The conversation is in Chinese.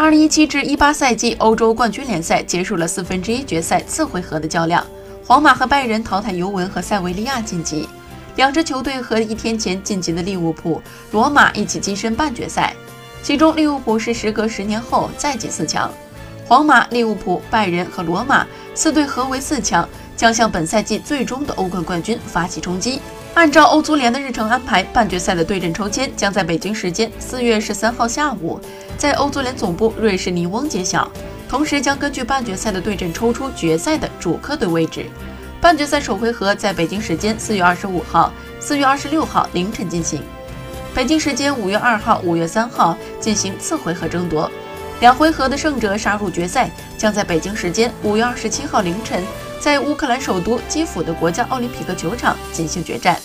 二零一七至一八赛季欧洲冠军联赛结束了四分之一决赛次回合的较量，皇马和拜仁淘汰尤文和塞维利亚晋级，两支球队和一天前晋级的利物浦、罗马一起跻身半决赛。其中利物浦是时隔十年后再进四强，皇马、利物浦、拜仁和罗马四队合为四强，将向本赛季最终的欧冠冠军发起冲击。按照欧足联的日程安排，半决赛的对阵抽签将在北京时间四月十三号下午，在欧足联总部瑞士尼翁揭晓。同时，将根据半决赛的对阵抽出决赛的主客队位置。半决赛首回合在北京时间四月二十五号、四月二十六号凌晨进行，北京时间五月二号、五月三号进行次回合争夺。两回合的胜者杀入决赛，将在北京时间五月二十七号凌晨。在乌克兰首都基辅的国家奥林匹克球场进行决战。